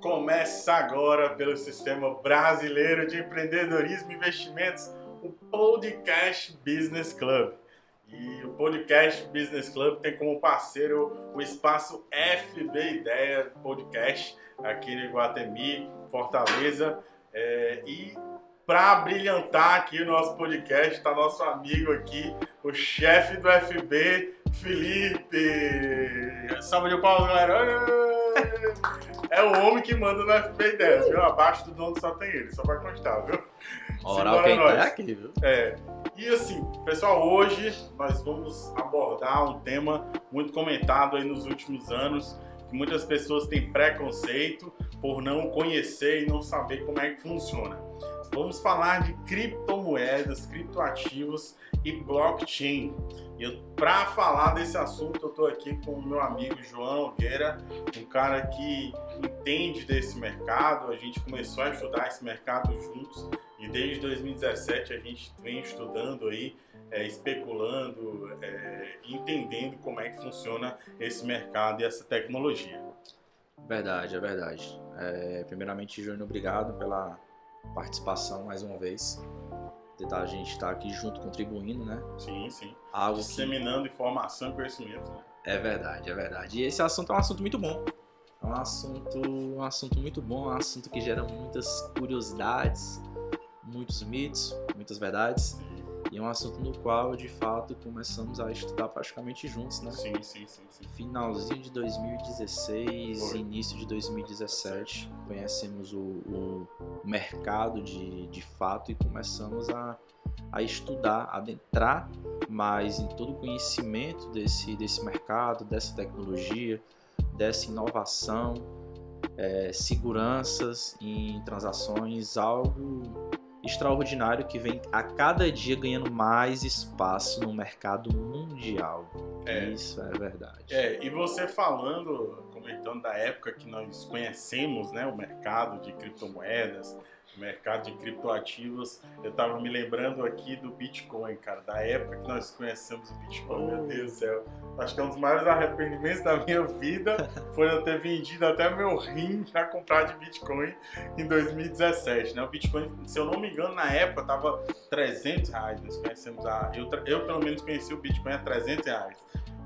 Começa agora pelo Sistema Brasileiro de Empreendedorismo e Investimentos, o Podcast Business Club. E o Podcast Business Club tem como parceiro o espaço FB Ideia Podcast, aqui no Iguatemi, Fortaleza. É, e para brilhantar aqui o nosso podcast, está nosso amigo aqui, o chefe do FB, Felipe. Salve de palmas, galera! É o homem que manda no FB 10, viu? Abaixo do dono só tem ele, só vai constar, viu? Moral quem tá aqui, viu? É. E assim, pessoal, hoje nós vamos abordar um tema muito comentado aí nos últimos anos, que muitas pessoas têm preconceito por não conhecer e não saber como é que funciona. Vamos falar de criptomoedas, criptoativos e blockchain. E para falar desse assunto, eu estou aqui com o meu amigo João Nogueira, um cara que entende desse mercado. A gente começou a estudar esse mercado juntos e desde 2017 a gente vem estudando aí, é, especulando, é, entendendo como é que funciona esse mercado e essa tecnologia. Verdade, é verdade. É, primeiramente, Júnior, obrigado pela participação mais uma vez. A gente estar tá aqui junto contribuindo, né? Sim, sim. Algo Disseminando que... informação e conhecimento. Né? É verdade, é verdade. E esse assunto é um assunto muito bom. É um assunto, um assunto muito bom, é um assunto que gera muitas curiosidades, muitos mitos, muitas verdades. E é um assunto no qual, de fato, começamos a estudar praticamente juntos, né? Sim, sim, sim. sim. Finalzinho de 2016, Foi. início de 2017, conhecemos o, o mercado de, de fato e começamos a, a estudar, a adentrar mais em todo o conhecimento desse, desse mercado, dessa tecnologia, dessa inovação, é, seguranças em transações, algo extraordinário que vem a cada dia ganhando mais espaço no mercado mundial. É. Isso é verdade. É, e você falando, comentando da época que nós conhecemos né, o mercado de criptomoedas, mercado de criptoativos. Eu tava me lembrando aqui do Bitcoin, cara, da época que nós conhecemos o Bitcoin, meu Deus do céu. Acho que é um dos maiores arrependimentos da minha vida foi eu ter vendido até meu rim para comprar de Bitcoin em 2017, né? O Bitcoin, se eu não me engano, na época tava 300 reais. Nós conhecemos a, eu, eu pelo menos conheci o Bitcoin a 300 reais.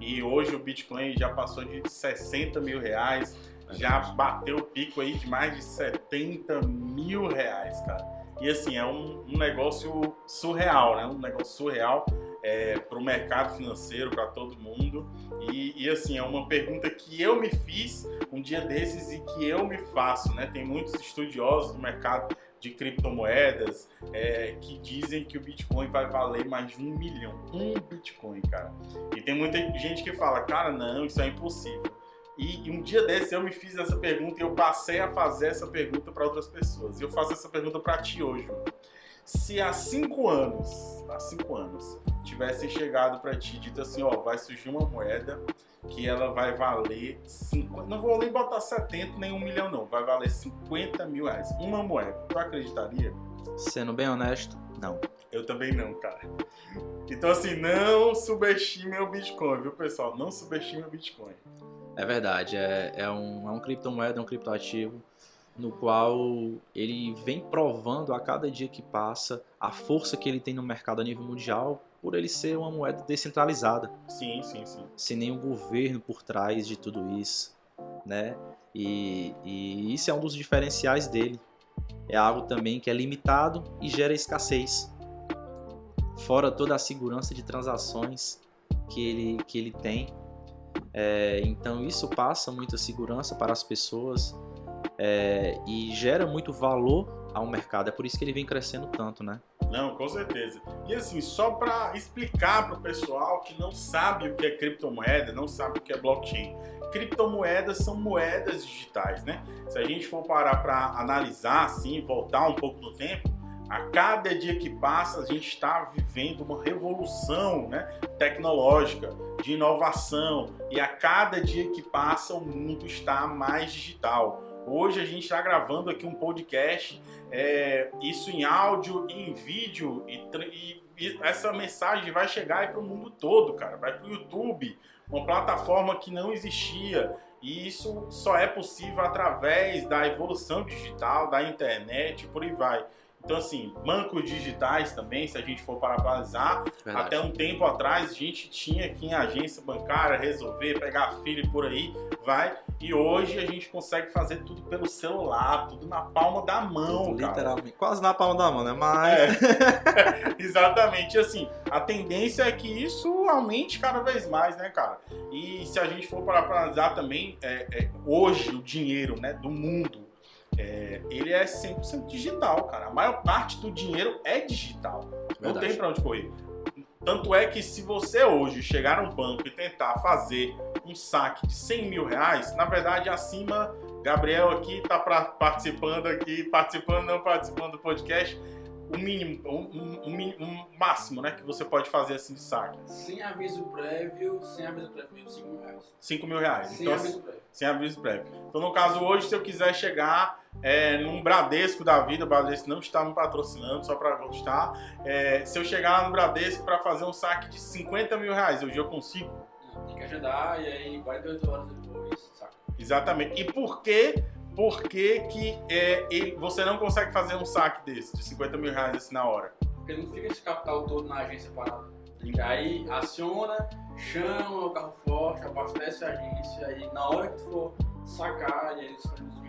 E hoje o Bitcoin já passou de 60 mil reais já bateu o pico aí de mais de 70 mil reais, cara. E assim, é um, um negócio surreal, né? Um negócio surreal é, para o mercado financeiro, para todo mundo. E, e, assim, é uma pergunta que eu me fiz um dia desses e que eu me faço, né? Tem muitos estudiosos do mercado de criptomoedas é, que dizem que o Bitcoin vai valer mais de um milhão. Um Bitcoin, cara. E tem muita gente que fala, cara, não, isso é impossível. E, um dia desse eu me fiz essa pergunta e eu passei a fazer essa pergunta para outras pessoas. E eu faço essa pergunta para ti hoje. Se há cinco anos, há cinco anos, tivessem chegado para ti e dito assim, ó, vai surgir uma moeda que ela vai valer, cinco, não vou nem botar 70 nem um milhão não, vai valer 50 mil reais. Uma moeda, tu acreditaria? Sendo bem honesto, não. Eu também não, cara. Então assim, não subestime o Bitcoin, viu pessoal? Não subestime o Bitcoin. É verdade, é, é, um, é um criptomoeda, é um criptoativo no qual ele vem provando a cada dia que passa a força que ele tem no mercado a nível mundial por ele ser uma moeda descentralizada. Sim, sim, sim. Sem nenhum governo por trás de tudo isso, né? E, e isso é um dos diferenciais dele. É algo também que é limitado e gera escassez. Fora toda a segurança de transações que ele, que ele tem, é, então isso passa muita segurança para as pessoas é, e gera muito valor ao mercado. É por isso que ele vem crescendo tanto, né? Não, com certeza. E assim, só para explicar para o pessoal que não sabe o que é criptomoeda, não sabe o que é blockchain. Criptomoedas são moedas digitais, né? Se a gente for parar para analisar, assim, voltar um pouco no tempo, a cada dia que passa, a gente está vivendo uma revolução né, tecnológica, de inovação, e a cada dia que passa, o mundo está mais digital. Hoje a gente está gravando aqui um podcast, é, isso em áudio e em vídeo, e, e essa mensagem vai chegar para o mundo todo, cara. Vai para o YouTube, uma plataforma que não existia. E isso só é possível através da evolução digital, da internet, por aí vai. Então, assim, bancos digitais também, se a gente for para analisar, até um tempo atrás a gente tinha que ir em agência bancária resolver, pegar filho por aí, vai. E hoje a gente consegue fazer tudo pelo celular, tudo na palma da mão, tudo, cara. Literalmente, quase na palma da mão, né? Mas. É. Exatamente. Assim, a tendência é que isso aumente cada vez mais, né, cara? E se a gente for para analisar também, é, é, hoje o dinheiro né, do mundo é, ele é 100% digital, cara. A maior parte do dinheiro é digital. Verdade. Não tem para onde correr. Tanto é que se você hoje chegar no banco e tentar fazer um saque de 100 mil reais, na verdade acima, Gabriel aqui está participando aqui, participando, não participando do podcast, o mínimo, um, um, um, máximo, né, que você pode fazer assim de saque. Sem aviso prévio, sem aviso prévio, 5 mil reais. 5 mil reais. Sem então, aviso prévio. Sem aviso prévio. Então, no caso hoje, se eu quiser chegar é, num Bradesco da vida, o Bradesco não está me patrocinando, só para gostar. É, se eu chegar lá no Bradesco para fazer um saque de 50 mil reais, hoje eu consigo? Tem que agendar e aí 48 horas depois, saca. Exatamente. E por que por que, que é, ele, você não consegue fazer um saque desse, de 50 mil reais assim na hora? Porque não fica esse capital todo na agência parado. Aí aciona, chama o carro forte, abastece a agência, aí na hora que tu for sacar, e eles fazem os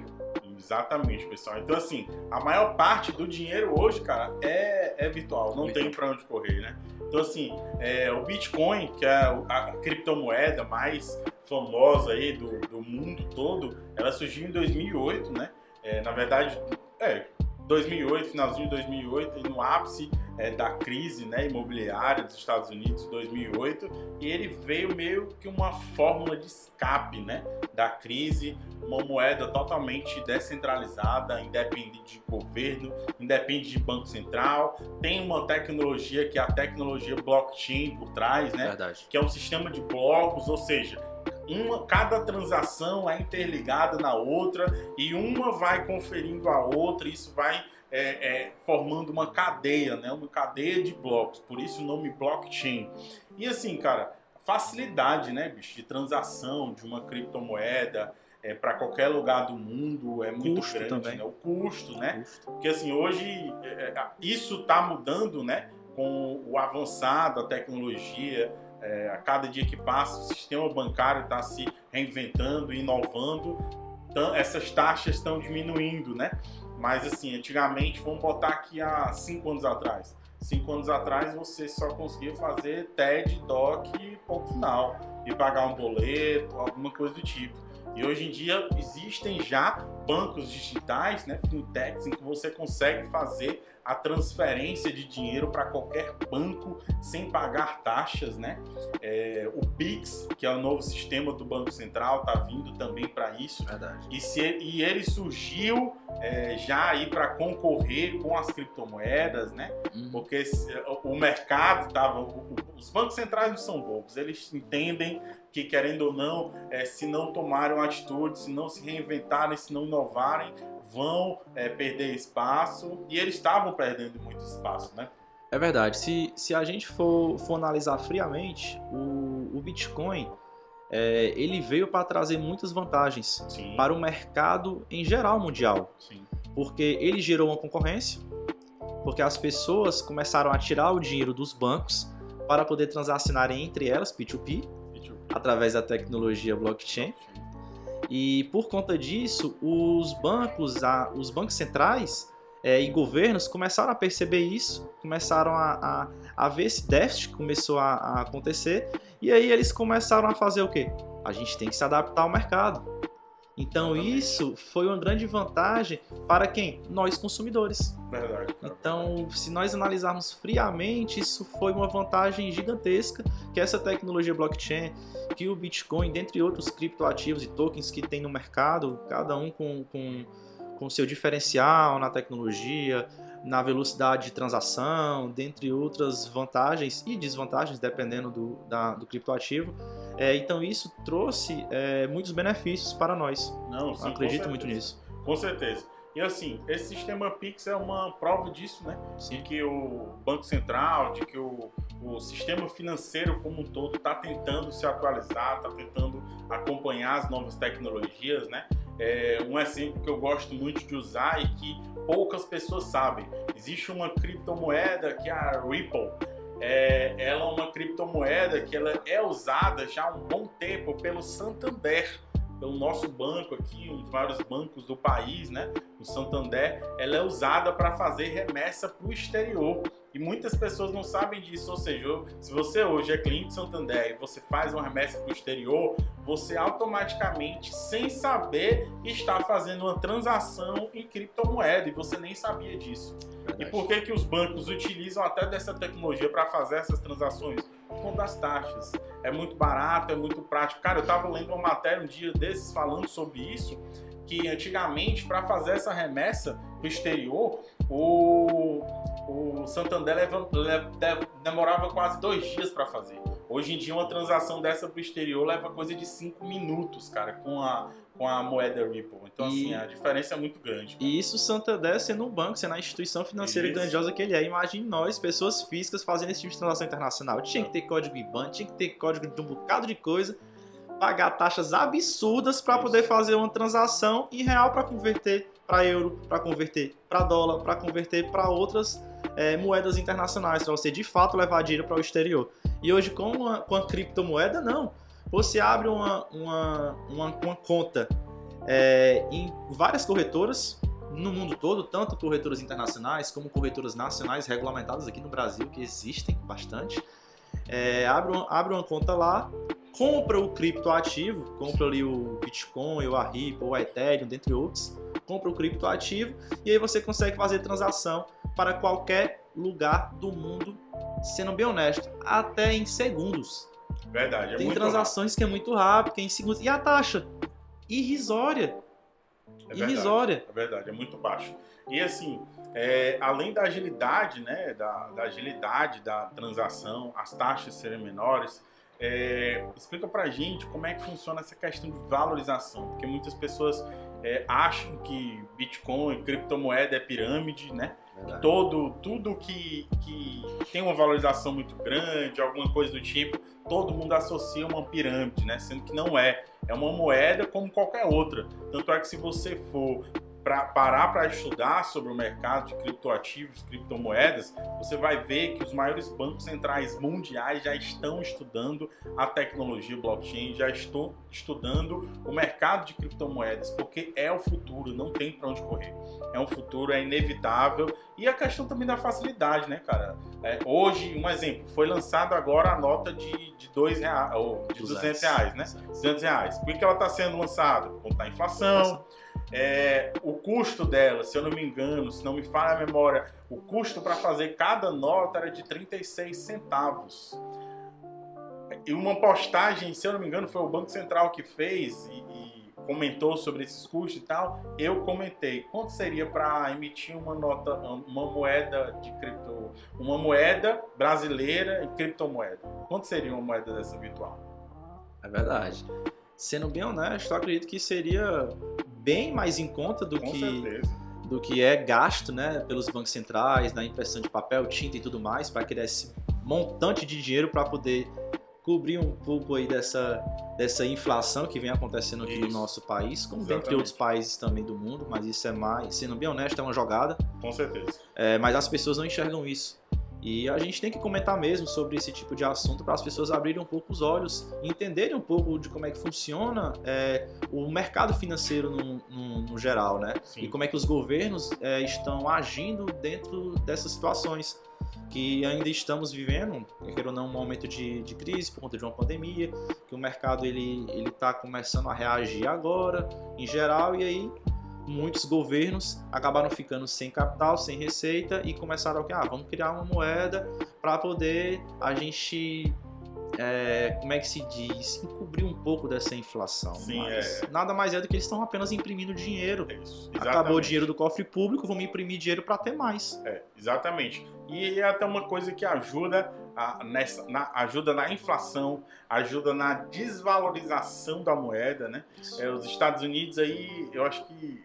Exatamente, pessoal. Então, assim, a maior parte do dinheiro hoje, cara, é, é virtual, não tem para onde correr, né? Então, assim, é, o Bitcoin, que é a criptomoeda mais famosa aí do, do mundo todo, ela surgiu em 2008, né? É, na verdade, é, 2008, finalzinho de 2008, no ápice é, da crise né, imobiliária dos Estados Unidos, 2008, e ele veio meio que uma fórmula de escape né, da crise, uma moeda totalmente descentralizada, independente de governo, independente de banco central, tem uma tecnologia que é a tecnologia blockchain por trás, né, Verdade. que é um sistema de blocos, ou seja, uma, cada transação é interligada na outra e uma vai conferindo a outra, isso vai é, é, formando uma cadeia, né? uma cadeia de blocos, por isso o nome blockchain. E assim, cara, facilidade né, bicho, de transação de uma criptomoeda é, para qualquer lugar do mundo é muito custo grande. Também. Né? O custo, né? Custo. Porque assim, hoje é, é, isso está mudando né? com o avançado, a tecnologia é, a cada dia que passa, o sistema bancário está se reinventando, inovando, então, essas taxas estão diminuindo, né? Mas assim, antigamente, vamos botar aqui há cinco anos atrás. Cinco anos atrás você só conseguia fazer TED, DOC ponto final. E pagar um boleto, alguma coisa do tipo. E hoje em dia existem já bancos digitais, né, fintechs, em que você consegue fazer a transferência de dinheiro para qualquer banco sem pagar taxas, né? É, o Pix, que é o novo sistema do Banco Central, está vindo também para isso. Verdade. E, se, e ele surgiu é, já aí para concorrer com as criptomoedas, né? Uhum. Porque o mercado estava. Os bancos centrais não são bobos, eles entendem que, querendo ou não, é, se não tomarem atitude, se não se reinventarem, se não inovarem, vão é, perder espaço e eles estavam perdendo muito espaço, né? É verdade. Se, se a gente for, for analisar friamente, o, o Bitcoin é, ele veio para trazer muitas vantagens Sim. para o mercado em geral mundial. Sim. Porque ele gerou uma concorrência, porque as pessoas começaram a tirar o dinheiro dos bancos para poder transacionarem entre elas, P2P, P2P. através da tecnologia blockchain. blockchain. E por conta disso, os bancos, a, os bancos centrais é, e governos começaram a perceber isso, começaram a, a, a ver esse déficit que começou a, a acontecer, e aí eles começaram a fazer o quê? A gente tem que se adaptar ao mercado. Então isso foi uma grande vantagem para quem? Nós consumidores. Verdade. Então, se nós analisarmos friamente, isso foi uma vantagem gigantesca que essa tecnologia blockchain, que o Bitcoin, dentre outros criptoativos e tokens que tem no mercado, cada um com, com, com seu diferencial na tecnologia, na velocidade de transação, dentre outras vantagens e desvantagens, dependendo do, da, do criptoativo. É, então isso trouxe é, muitos benefícios para nós. Não, sim, acredito muito nisso. Com certeza. E assim, esse sistema Pix é uma prova disso, né? De que o Banco Central, de que o, o sistema financeiro como um todo está tentando se atualizar, está tentando acompanhar as novas tecnologias, né? É um exemplo que eu gosto muito de usar e que poucas pessoas sabem. Existe uma criptomoeda que é a Ripple. É, ela é uma criptomoeda que ela é usada já há um bom tempo pelo Santander pelo nosso banco aqui, um dos maiores bancos do país, né, o Santander, ela é usada para fazer remessa para o exterior. E muitas pessoas não sabem disso, ou seja, se você hoje é cliente Santander e você faz uma remessa para o exterior, você automaticamente, sem saber, está fazendo uma transação em criptomoeda e você nem sabia disso. E por que, que os bancos utilizam até dessa tecnologia para fazer essas transações? Com das taxas. É muito barato, é muito prático. Cara, eu estava lendo uma matéria um dia desses falando sobre isso, que antigamente, para fazer essa remessa para o exterior, o, o Santander leva, leva, demorava quase dois dias para fazer. Hoje em dia, uma transação dessa para o exterior leva coisa de cinco minutos, cara, com a, com a moeda Ripple. Então, e, assim, a diferença é muito grande. Cara. E isso Santander sendo um banco, sendo a instituição financeira isso. grandiosa que ele é. Imagine nós, pessoas físicas, fazendo esse tipo de transação internacional. Tinha que ter código IBAN, tinha que ter código de um bocado de coisa, pagar taxas absurdas para poder fazer uma transação em real para converter para euro, para converter para dólar, para converter para outras é, moedas internacionais, para você de fato levar dinheiro para o exterior. E hoje, com a, com a criptomoeda, não. Você abre uma, uma, uma, uma conta é, em várias corretoras no mundo todo, tanto corretoras internacionais como corretoras nacionais regulamentadas aqui no Brasil, que existem bastante. É, abre, uma, abre uma conta lá, compra o criptoativo, compra ali o Bitcoin, o Ripple, o Ethereum, dentre outros, compra o criptoativo e aí você consegue fazer transação para qualquer lugar do mundo, sendo bem honesto, até em segundos. Verdade, é Tem transações rápido. que é muito rápido, que é em segundos. E a taxa? Irrisória. É Irrisória. Verdade, é verdade, é muito baixo. E assim, é, além da agilidade, né, da, da, agilidade da transação, as taxas serem menores, é, explica pra gente como é que funciona essa questão de valorização, porque muitas pessoas é, acham que Bitcoin, criptomoeda é pirâmide, né? Todo, tudo que, que tem uma valorização muito grande, alguma coisa do tipo, todo mundo associa uma pirâmide, né? Sendo que não é. É uma moeda como qualquer outra. Tanto é que se você for para parar para estudar sobre o mercado de criptoativos, criptomoedas, você vai ver que os maiores bancos centrais mundiais já estão estudando a tecnologia blockchain, já estão estudando o mercado de criptomoedas, porque é o futuro, não tem para onde correr. É um futuro, é inevitável. E a questão também da facilidade, né, cara? É, hoje, um exemplo, foi lançada agora a nota de, de dois reais, ou de 200 reais, né? 200 reais. Por que ela está sendo lançada? Por conta da inflação é, o custo dela, se eu não me engano, se não me falha a memória, o custo para fazer cada nota era de 36 centavos. E uma postagem, se eu não me engano, foi o Banco Central que fez e, e comentou sobre esses custos e tal. Eu comentei quanto seria para emitir uma nota, uma moeda de cripto, uma moeda brasileira em criptomoeda. Quanto seria uma moeda dessa virtual? É verdade. Sendo bem honesto, eu acredito que seria bem mais em conta do Com que certeza. do que é gasto, né, pelos bancos centrais, na impressão de papel, tinta e tudo mais, para criar esse montante de dinheiro para poder cobrir um pouco aí dessa, dessa inflação que vem acontecendo aqui isso. no nosso país, como Exatamente. dentre outros países também do mundo, mas isso é mais, sendo bem honesto, é uma jogada. Com certeza. É, mas as pessoas não enxergam isso. E a gente tem que comentar mesmo sobre esse tipo de assunto para as pessoas abrirem um pouco os olhos e entenderem um pouco de como é que funciona é, o mercado financeiro no, no, no geral, né? Sim. E como é que os governos é, estão agindo dentro dessas situações que ainda estamos vivendo, quer ou não, um momento de, de crise por conta de uma pandemia, que o mercado ele ele está começando a reagir agora, em geral, e aí muitos governos acabaram ficando sem capital, sem receita e começaram a ah, vamos criar uma moeda para poder a gente é, como é que se diz, encobrir um pouco dessa inflação. Sim, Mas é. nada mais é do que eles estão apenas imprimindo dinheiro. É isso, Acabou o dinheiro do cofre público, vamos imprimir dinheiro para ter mais. É, exatamente. E é até uma coisa que ajuda a, nessa, na, ajuda na inflação, ajuda na desvalorização da moeda, né? É, os Estados Unidos aí, eu acho que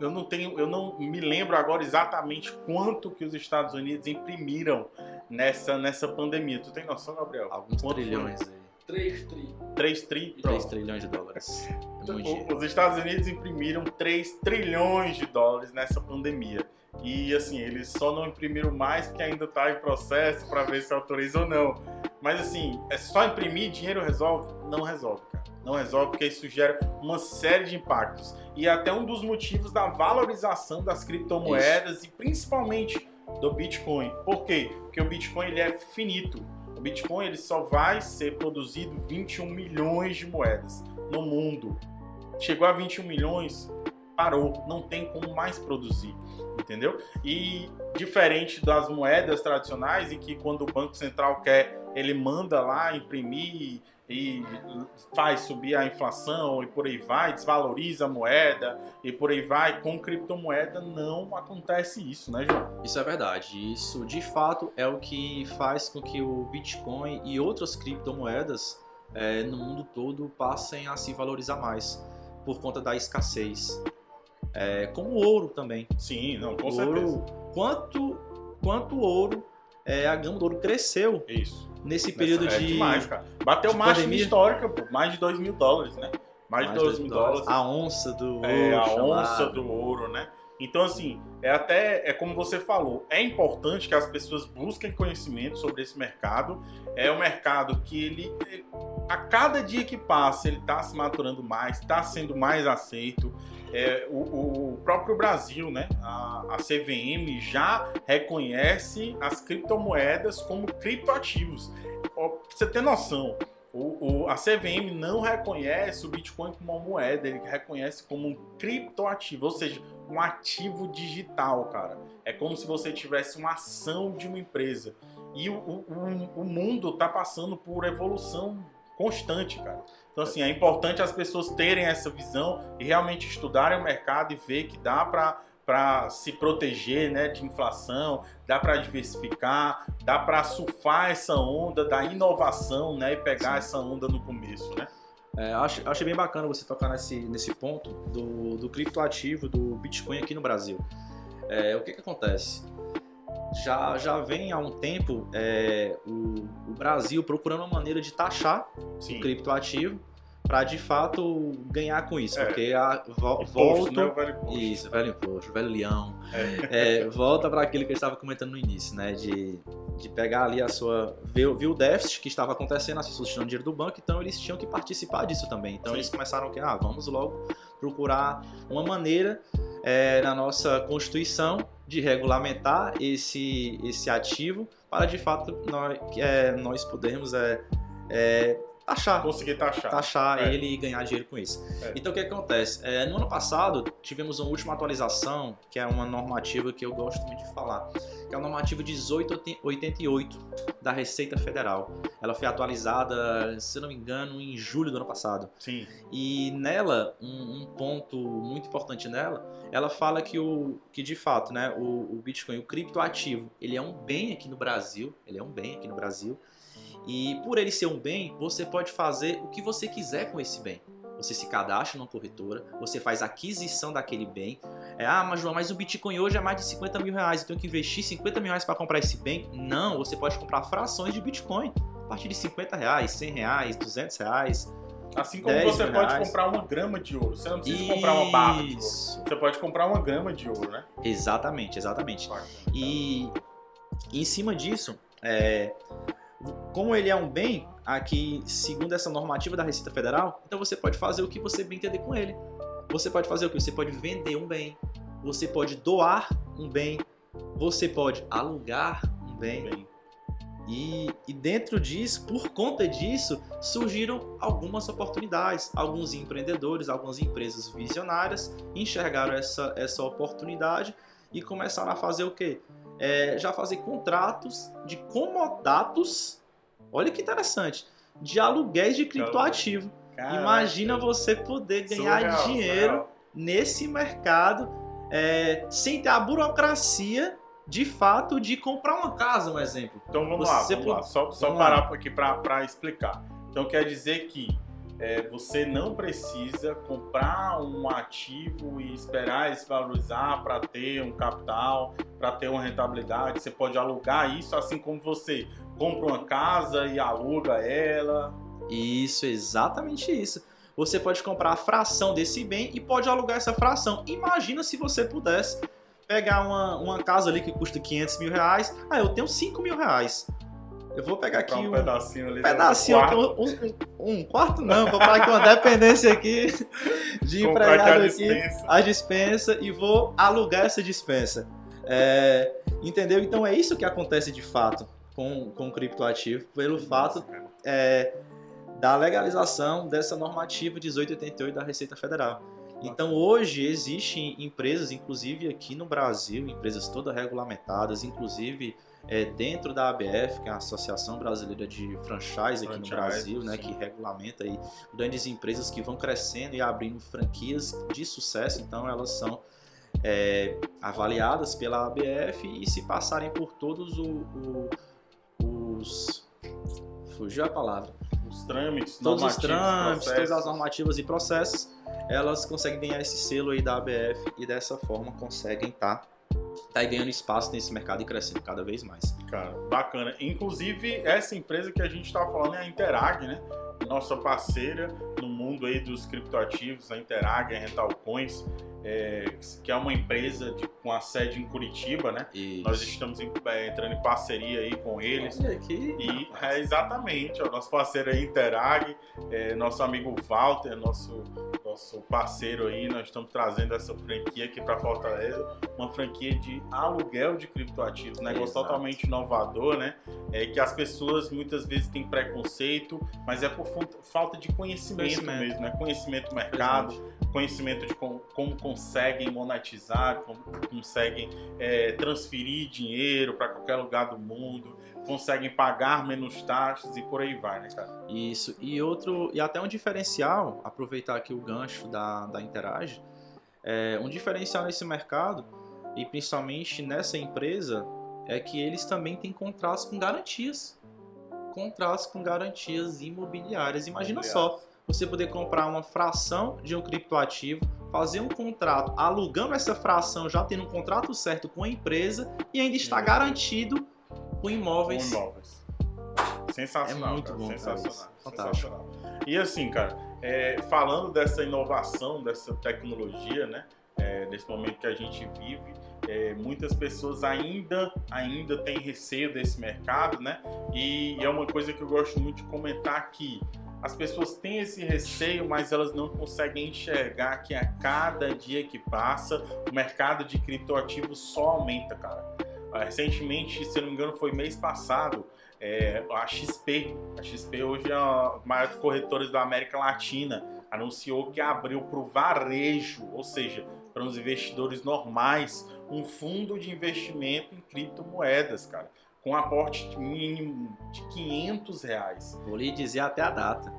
eu não tenho, eu não me lembro agora exatamente quanto que os Estados Unidos imprimiram nessa, nessa pandemia. Tu tem noção, Gabriel? Alguns Quanto trilhões aí. 3 tri. 3 tri? 3 Pronto. trilhões de dólares. É muito O- dinheiro. Os Estados Unidos imprimiram 3 trilhões de dólares nessa pandemia. E assim, eles só não imprimiram mais porque ainda está em processo para ver se autoriza ou não. Mas assim, é só imprimir dinheiro resolve? Não resolve. Não resolve porque isso gera uma série de impactos. E é até um dos motivos da valorização das criptomoedas e principalmente do Bitcoin. Por quê? Porque o Bitcoin ele é finito. O Bitcoin ele só vai ser produzido 21 milhões de moedas no mundo. Chegou a 21 milhões, parou, não tem como mais produzir, entendeu? E diferente das moedas tradicionais, em que quando o Banco Central quer, ele manda lá imprimir e faz subir a inflação e por aí vai, desvaloriza a moeda e por aí vai, com criptomoeda não acontece isso, né, João? Isso é verdade. Isso de fato é o que faz com que o Bitcoin e outras criptomoedas eh, no mundo todo passem a se valorizar mais por conta da escassez. Eh, como o ouro também. Sim, não, com o certeza. ouro, quanto, quanto ouro, eh, a gama do ouro cresceu Isso. Nesse período Nessa- é de. demais, cara. Bateu de máxima histórica, pô. Mais de 2 mil dólares, né? Mais, de 2 mil dólares. A onça do ouro. É, a chamado. onça do ouro, né? Então, assim, é até, é como você falou, é importante que as pessoas busquem conhecimento sobre esse mercado. É um mercado que ele, ele- a cada dia que passa, ele está se maturando mais, está sendo mais aceito. É, o, o próprio Brasil, né? A, a CVM já reconhece as criptomoedas como criptoativos. Pra você ter noção, o, o- a CVM não reconhece o Bitcoin como uma moeda, ele reconhece como um criptoativo, ou seja, um ativo digital, cara. É como se você tivesse uma ação de uma empresa. E o- o mundo está passando por evolução constante, cara. Então, assim, é importante as pessoas terem essa visão e realmente estudarem o mercado e ver que dá para para se proteger né, de inflação, dá para diversificar, dá para surfar essa onda da inovação né, e pegar essa onda no começo. Né? É, acho, achei bem bacana você tocar nesse, nesse ponto do, do criptoativo do Bitcoin aqui no Brasil. É, o que, que acontece? Já, já vem há um tempo é, o, o Brasil procurando uma maneira de taxar Sim. o criptoativo para de fato ganhar com isso, É. porque a, vo, Imposto, volta né, velho imposto. isso, velho imposto, velho leão. É. É, volta para aquilo que eu estava comentando no início, né? De, de pegar ali a sua. Ver, ver o déficit que estava acontecendo, as pessoas tirando dinheiro do banco, então eles tinham que participar disso também. Então Sim. eles começaram que, ah, vamos logo procurar uma maneira é, na nossa Constituição de regulamentar esse, esse ativo para de fato nós, é, nós podermos é, é, taxar Conseguir taxar. taxar É. ele e ganhar dinheiro com isso. É. Então o que acontece? É, no ano passado tivemos uma última atualização, que é uma normativa que eu gosto muito de falar, que é a normativa 1888 da Receita Federal. Ela foi atualizada, se não me engano, em julho do ano passado. Sim. E nela, um, um ponto muito importante nela, ela fala que o que de fato, né, o, o Bitcoin, o criptoativo, ele é um bem aqui no Brasil, ele é um bem aqui no Brasil. E por ele ser um bem, você pode fazer o que você quiser com esse bem. Você se cadastra numa corretora, você faz aquisição daquele bem. É, ah, mas João, mas o Bitcoin hoje é mais de 50 mil reais, eu tenho que investir 50 mil reais para comprar esse bem? Não, você pode comprar frações de Bitcoin. A partir de 50 reais, 100 reais, 200 reais. Assim como 10 você mil pode reais. comprar uma grama de ouro. Você não precisa comprar uma barra de ouro. Isso. Você pode comprar uma grama de ouro, né? Exatamente, exatamente. Bacana, E em cima disso, é, como ele é um bem, aqui, segundo essa normativa da Receita Federal, então você pode fazer o que você bem entender com ele. Você pode fazer o que? Você pode vender um bem, você pode doar um bem, você pode alugar um bem. Bem, E, e dentro disso, por conta disso, surgiram algumas oportunidades. Alguns empreendedores, algumas empresas visionárias enxergaram essa, essa oportunidade e começaram a fazer o quê? É, já fazer contratos de comodatos. Olha que interessante. De aluguéis de criptoativo. Caraca. Imagina você poder ganhar Surreal, dinheiro surreal. nesse mercado é, sem ter a burocracia de fato de comprar uma casa, um exemplo. Então vamos Você lá, vamos pode- lá. Só, só vamos parar aqui para explicar. Então quer dizer que é, você não precisa comprar um ativo e esperar ele se valorizar para ter um capital, para ter uma rentabilidade. Você pode alugar isso assim como você compra uma casa e aluga ela. Isso, exatamente isso. Você pode comprar a fração desse bem e pode alugar essa fração. Imagina se você pudesse pegar uma, uma casa ali que custa 500 mil reais. Ah, eu tenho 5 mil reais. Eu vou pegar aqui um, um pedacinho ali. pedacinho, quarto. um, um, um quarto não, vou comprar aqui uma dependência aqui de Comprar aqui a empregado aqui, dispensa. a dispensa e vou alugar essa dispensa. É, entendeu? Então é isso que acontece de fato com, com o criptoativo, pelo fato é, da legalização dessa normativa 1888 da Receita Federal. Então hoje existem empresas, inclusive aqui no Brasil, empresas todas regulamentadas, inclusive é, dentro da ABF, que é a Associação Brasileira de Franchise aqui no Brasil, né, que regulamenta aí grandes empresas que vão crescendo e abrindo franquias de sucesso. Então elas são é, avaliadas pela ABF e se passarem por todos o- o- os fugiu a palavra. Os trâmites, todos os trâmites, todas as normativas e processos, elas conseguem ganhar esse selo aí da ABF e dessa forma conseguem estar tá, ganhando espaço nesse mercado e crescendo cada vez mais. Cara, bacana. Inclusive, essa empresa que a gente está falando é a Interag, né? Nossa parceira no mundo aí dos criptoativos, a Interag, a Rental Coins, é, que é uma empresa de- com a sede em Curitiba, né? E Nós estamos em- é, entrando em parceria aí com eles. Olha aqui, E é, exatamente, ó, nosso parceiro aí, Interag, é, nosso amigo Walter, nosso, nosso parceiro aí, nós estamos trazendo essa franquia aqui para Fortaleza, uma franquia de aluguel de criptoativos, um negócio Exato. totalmente inovador, né? É, que as pessoas muitas vezes têm preconceito, mas é por falta de conhecimento, Conhecimento. mesmo, né? Conhecimento do mercado, conhecimento de como, como conseguem monetizar, como conseguem é, transferir dinheiro para qualquer lugar do mundo, conseguem pagar menos taxas e por aí vai, né, cara? Isso. E outro, e até um diferencial, aproveitar aqui o gancho da, da Interage, é, um diferencial nesse mercado, e principalmente nessa empresa, é que eles também têm contratos com garantias. Contratos com garantias imobiliárias. Imagina só, você poder comprar uma fração de um criptoativo, fazer um contrato alugando essa fração, já tendo um contrato certo com a empresa e ainda está Sim. garantido com Com imóveis. imóveis. Sensacional, É muito cara, bom, sensacional. Fantástico. sensacional. E assim, cara, é, falando dessa inovação, dessa tecnologia, né? é, nesse momento que a gente vive, é, muitas pessoas ainda, ainda têm receio desse mercado, né? E, é uma coisa que eu gosto muito de comentar aqui. As pessoas têm esse receio, mas elas não conseguem enxergar que a cada dia que passa, o mercado de criptoativos só aumenta, cara. Ah, Recentemente, se não me engano, foi mês passado, é, a XP, a XP hoje é a maior corretora da América Latina, anunciou que abriu para o varejo, ou seja, para os investidores normais, um fundo de investimento em criptomoedas, cara, com aporte mínimo de 500 reais. Vou lhe dizer até a data.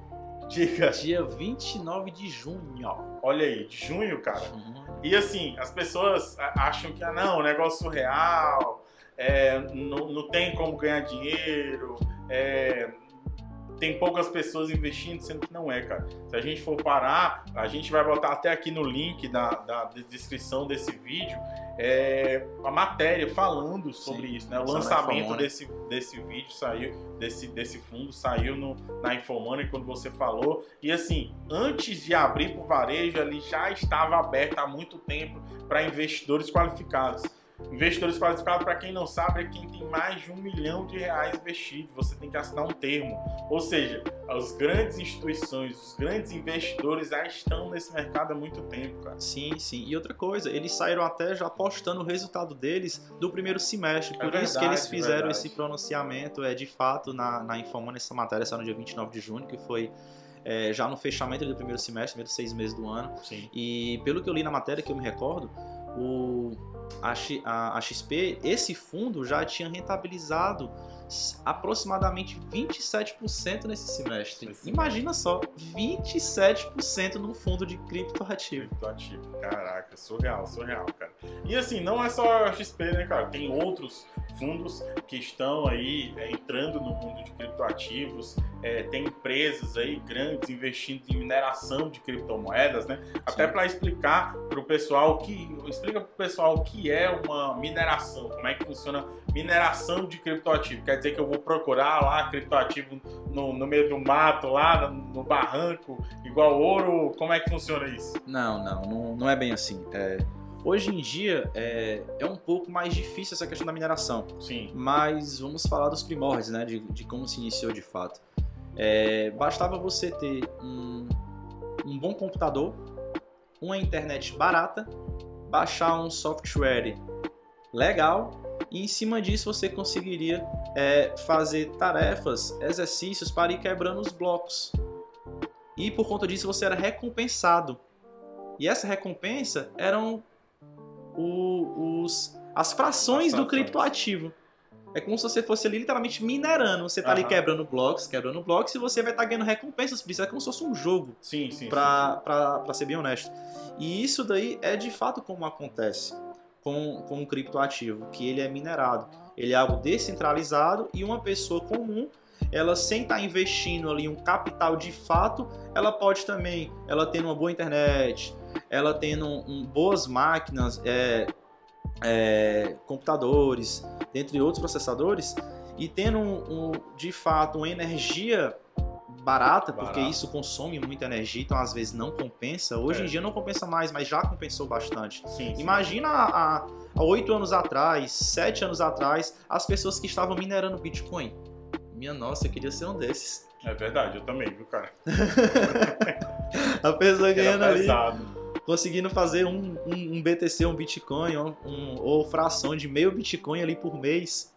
Diga, Dia 29 de junho. olha aí, de junho, cara. Uhum. E assim, as pessoas acham que, ah, não, negócio surreal, é, não, não tem como ganhar dinheiro, é, tem poucas pessoas investindo, sendo que não é, cara. Se a gente for parar, a gente vai botar até aqui no link da, da descrição desse vídeo é, a matéria falando sobre Sim, isso, né? O na lançamento desse, desse vídeo saiu, desse, desse fundo saiu no, na Infomoney quando você falou. E assim, antes de abrir para o varejo, ele já estava aberto há muito tempo para investidores qualificados. Investidores qualificados, para quem não sabe, é quem tem mais de um milhão de reais investido. Você tem que assinar um termo. Ou seja, as grandes instituições, os grandes investidores já estão nesse mercado há muito tempo, cara. Sim, sim. E outra coisa, eles saíram até já postando o resultado deles do primeiro semestre. É Por isso que verdade, eles fizeram verdade. esse pronunciamento, é de fato, na, na Infomani, essa matéria saiu no dia 29 de junho, que foi é, já no fechamento do primeiro semestre, primeiros seis meses do ano. Sim. E pelo que eu li na matéria, que eu me recordo, o, a, a XP, esse fundo já tinha rentabilizado aproximadamente 27% nesse semestre. Imagina só, 27% no fundo de criptoativo. Criptoativo. Caraca, surreal, surreal, cara. E assim, não é só a XP, né, cara? Tem outros fundos que estão aí é, entrando no mundo de criptoativos. É, tem empresas aí grandes investindo em mineração de criptomoedas, né? Até para explicar para o pessoal que explica para o pessoal o que é uma mineração, como é que funciona mineração de criptoativo. Quer dizer que eu vou procurar lá criptoativo no, no meio do mato, lá no, no barranco, igual ouro? Como é que funciona isso? Não, não, não, não é bem assim. É, hoje em dia é, é um pouco mais difícil essa questão da mineração, Sim. mas vamos falar dos primórdios, né, de, de como se iniciou de fato. É, bastava você ter um, um bom computador, uma internet barata, baixar um software legal e em cima disso você conseguiria é, fazer tarefas, exercícios para ir quebrando os blocos. E por conta disso você era recompensado. E essa recompensa eram o- os, as frações As do criptoativo. É como se você fosse ali literalmente minerando. Você tá ali Aham. quebrando blocos, quebrando blocos, e você vai estar ganhando recompensas por isso. É como se fosse um jogo Sim, sim. pra, pra, pra ser bem honesto. E isso daí é de fato como acontece com, com o criptoativo, que ele é minerado. Ele é algo descentralizado e uma pessoa comum, ela sem estar investindo ali um capital de fato, ela pode também, ela tendo uma boa internet, ela tendo um, boas máquinas, é, é, computadores, dentre outros processadores, e tendo um- um, de fato uma energia barata, porque isso consome muita energia, então às vezes não compensa. Hoje É. em dia não compensa mais, mas já compensou bastante. Sim, sim. Imagina há há- há oito anos atrás, sete anos atrás, as pessoas que estavam minerando Bitcoin. Minha nossa, eu queria ser um desses. É verdade, eu também, viu, cara? A pessoa ganhando ali, conseguindo fazer um, um- um BTC, um Bitcoin, um- ou fração de meio Bitcoin ali por mês.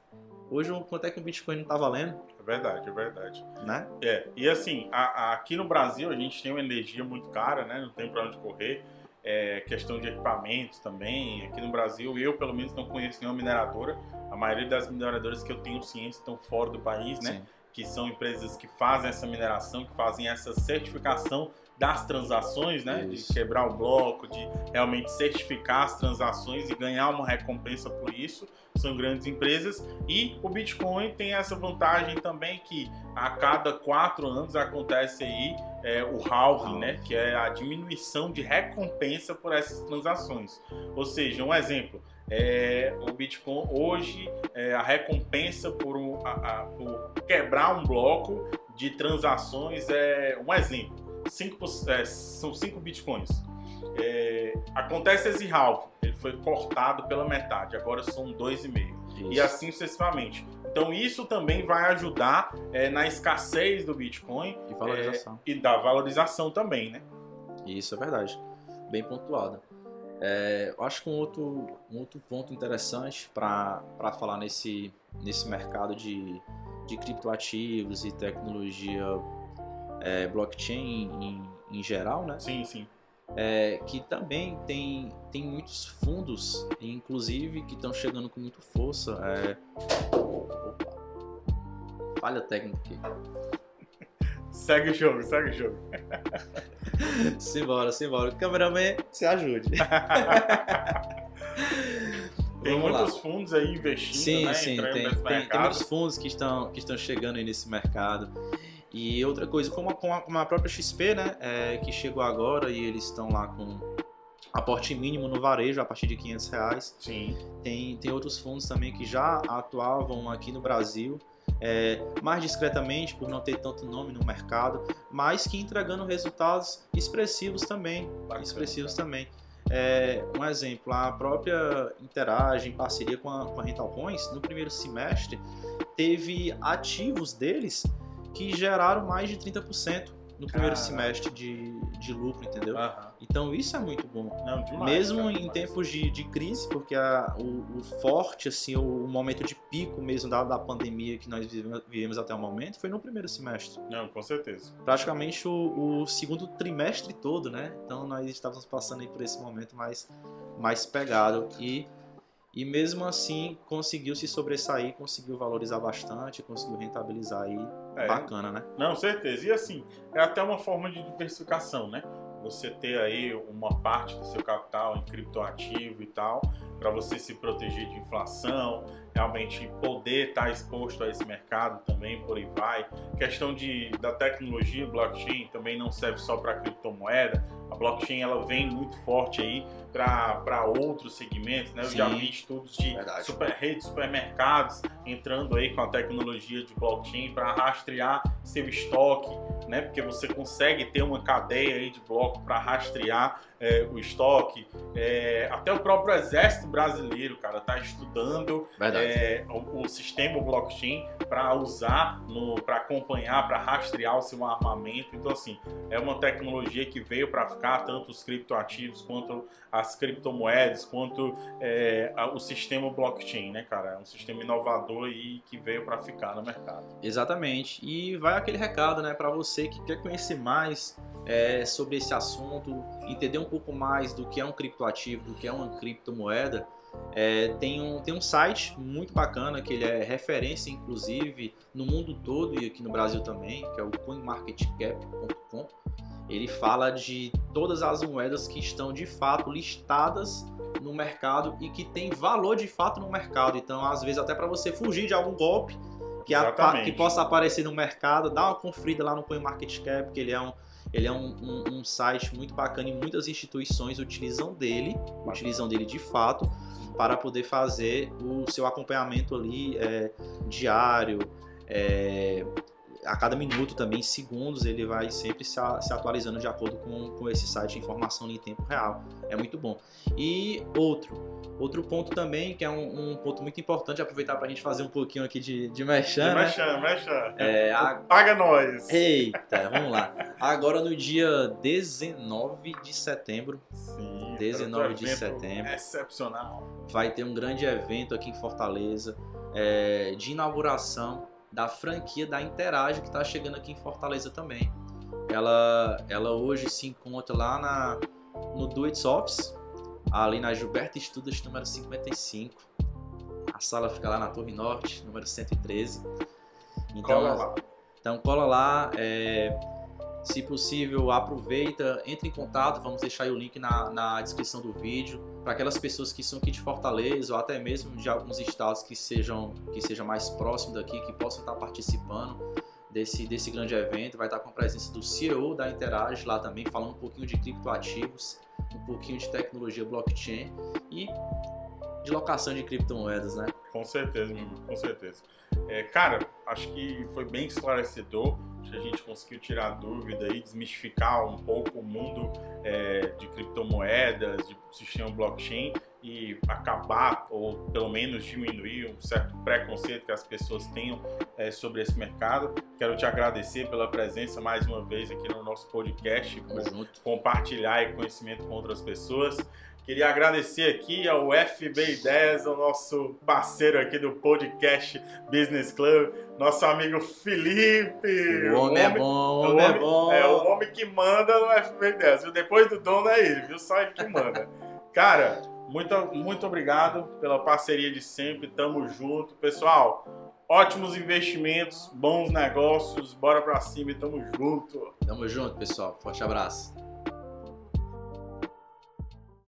Hoje, quanto é que um Bitcoin não tá valendo, verdade, é verdade. né? É, e assim, a- a- aqui no Brasil a gente tem uma energia muito cara, né? Não tem pra onde correr. É, questão de equipamentos também. Aqui no Brasil, eu pelo menos não conheço nenhuma mineradora. A maioria das mineradoras que eu tenho ciência estão fora do país, né? Sim. que são empresas que fazem essa mineração, que fazem essa certificação das transações, né? Isso. De quebrar o bloco, de realmente certificar as transações e ganhar uma recompensa por isso. São grandes empresas. E o Bitcoin tem essa vantagem também que a cada quatro anos acontece aí é, o halving, né? Que é a diminuição de recompensa por essas transações. Ou seja, um exemplo. é, o Bitcoin hoje é, a recompensa por, um- a- a- por quebrar um bloco de transações é um exemplo. Cinco, é, são 5 bitcoins. É, acontece esse halving, ele foi cortado pela metade, agora são 2,5 e assim sucessivamente. Então isso também vai ajudar é, na escassez do Bitcoin E valorização. e da valorização também, né? Isso é verdade. Bem pontuado. É, eu acho que um outro, um outro ponto interessante para falar nesse, nesse mercado de, de criptoativos e tecnologia é, blockchain em, em geral, né? Sim, sim. É, que também tem, tem muitos fundos, inclusive, que estão chegando com muita força. É... Opa. Falha técnica aqui. Segue o jogo, segue o jogo. Simbora, simbora. Cameraman, se ajude. Tem Vamos lá. muitos fundos aí investindo, Sim, né? sim, tem, tem, tem muitos fundos que estão, que estão chegando aí nesse mercado. E outra coisa, como a, como a- própria XP, né, é, que chegou agora e eles estão lá com aporte mínimo no varejo a partir de 500 reais. Sim, Tem, tem outros fundos também que já atuavam aqui no Brasil, é, mais discretamente, por não ter tanto nome no mercado, mas que entregando resultados expressivos também. Bacana, expressivos também. É, um exemplo, a própria Interage, em parceria com a, com a Rental Coins, no primeiro semestre, teve ativos deles que geraram mais de 30% no primeiro semestre de, de lucro, entendeu? Aham. Então isso é muito bom. Não, demais, Mesmo cara, em demais. tempos de, de crise, porque a- o, o forte, assim, o, o momento de pico mesmo da, da pandemia que nós vivemos, vivemos até o momento foi no primeiro semestre. Não, com certeza. Praticamente o, o segundo trimestre todo, né? Então nós estávamos passando aí por esse momento mais, mais pegado. E, E mesmo assim conseguiu se sobressair, conseguiu valorizar bastante, conseguiu rentabilizar aí. É. Bacana, né? Não, certeza. E assim, é até uma forma de diversificação, né? Você ter aí uma parte do seu capital em criptoativo e tal, para você se proteger de inflação, realmente poder estar exposto a esse mercado também, por aí vai. Questão de, da tecnologia blockchain também não serve só para criptomoeda. A blockchain ela vem muito forte aí para outros segmentos, né? Eu Sim. já vi estudos de super, redes de supermercados entrando aí com a tecnologia de blockchain para rastrear seu estoque, né? Porque você consegue ter uma cadeia aí de bloco para rastrear é, o estoque. É, até o próprio exército brasileiro, cara, tá estudando é, o, o sistema blockchain para usar, para acompanhar, para rastrear o seu armamento. Então, assim, é uma tecnologia que veio para ficar, tanto os criptoativos quanto as criptomoedas, quanto é, o sistema blockchain, né, cara? É um sistema inovador e que veio para ficar no mercado. Exatamente. E vai aquele recado, né, para você que quer conhecer mais é, sobre esse assunto, entender um pouco mais do que é um criptoativo, do que é uma criptomoeda. é, tem, um, tem um site muito bacana que ele é referência, inclusive, no mundo todo e aqui no Brasil também, que é o coinmarketcap.com. Ele fala de todas as moedas que estão de fato listadas no mercado e que tem valor de fato no mercado. Então, às vezes, até para você fugir de algum golpe que, que possa aparecer no mercado, dá uma conferida lá no CoinMarketCap, que ele é um, ele é um, um- um site muito bacana e muitas instituições utilizam dele, utilizam dele de fato, para poder fazer o seu acompanhamento ali é, diário, é, a cada minuto também, segundos, ele vai sempre se, a- se atualizando de acordo com, com esse site de informação em tempo real. É muito bom. E outro, outro ponto também, que é um, um ponto muito importante, aproveitar para a gente fazer um pouquinho aqui de, de merchan, né? Mexa, mexa. É, a- Paga nós. Eita, vamos lá. Agora no dia 19 de setembro, Sim, 19 de evento setembro. Excepcional. vai ter um grande evento aqui em Fortaleza é, de inauguração da franquia da Interage que está chegando aqui em Fortaleza também. Ela, ela hoje se encontra lá na, no Do It's Office, ali na Gilberto Estudas, número 55. A sala fica lá na Torre Norte, número 113. Então, Cola lá. então cola lá, é, se possível aproveita, entre em contato, vamos deixar o link na, na descrição do vídeo para aquelas pessoas que são aqui de Fortaleza ou até mesmo de alguns estados que sejam que seja mais próximo daqui, que possam estar participando desse, desse grande evento. Vai estar com a presença do CEO da Interage lá também, falando um pouquinho de criptoativos, um pouquinho de tecnologia blockchain e de locação de criptomoedas, né? Com certeza, com certeza. É, cara, acho que foi bem esclarecedor. Acho que a gente conseguiu tirar dúvida e desmistificar um pouco o mundo é, de criptomoedas, de sistema blockchain e acabar, ou pelo menos diminuir um certo preconceito que as pessoas tenham é, sobre esse mercado. Quero te agradecer pela presença mais uma vez aqui no nosso podcast, por junto. compartilhar conhecimento com outras pessoas. Queria agradecer aqui ao FB Ideias, ao nosso parceiro aqui do podcast Business Club, nosso amigo Felipe. O homem é bom, o o homem é homem- bom. É o homem que manda no FB Ideias. viu? Depois do dono é ele, viu? Só ele que manda. Cara, muito, muito obrigado pela parceria de sempre. Tamo junto. Pessoal, ótimos investimentos, bons negócios. Bora pra cima e tamo junto. Tamo junto, pessoal. Forte abraço.